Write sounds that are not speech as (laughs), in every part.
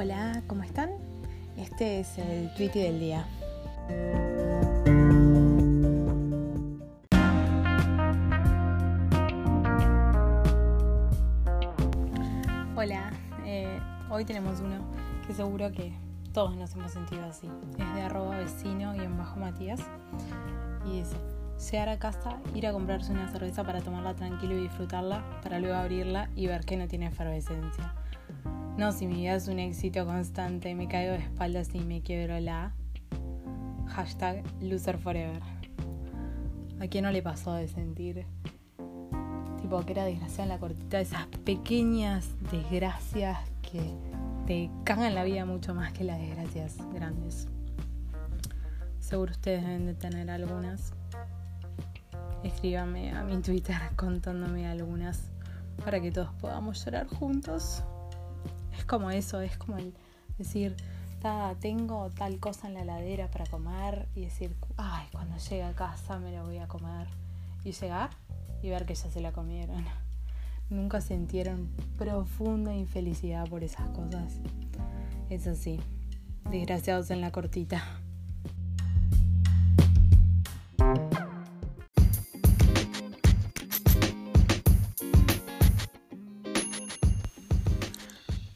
Hola, ¿cómo están? Este es el tweet del día. Hola, eh, hoy tenemos uno que seguro que todos nos hemos sentido así. Es de arroba vecino y en bajo Matías. Y dice, llegar a casa, ir a comprarse una cerveza para tomarla tranquilo y disfrutarla, para luego abrirla y ver que no tiene efervescencia. No, si mi vida es un éxito constante, me caigo de espaldas y me quiebro la... Hashtag loser forever. ¿A quién no le pasó de sentir? Tipo, que era desgraciada en la cortita, esas pequeñas desgracias que te cagan la vida mucho más que las desgracias grandes. Seguro ustedes deben de tener algunas. Escríbame a mi Twitter (laughs) contándome algunas para que todos podamos llorar juntos como eso, es como el decir, tengo tal cosa en la heladera para comer y decir, ay, cuando llegue a casa me lo voy a comer. Y llegar y ver que ya se la comieron. (laughs) Nunca sintieron profunda infelicidad por esas cosas. Es así. Desgraciados en la cortita.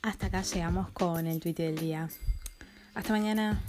Hasta acá llegamos con el tweet del día. Hasta mañana.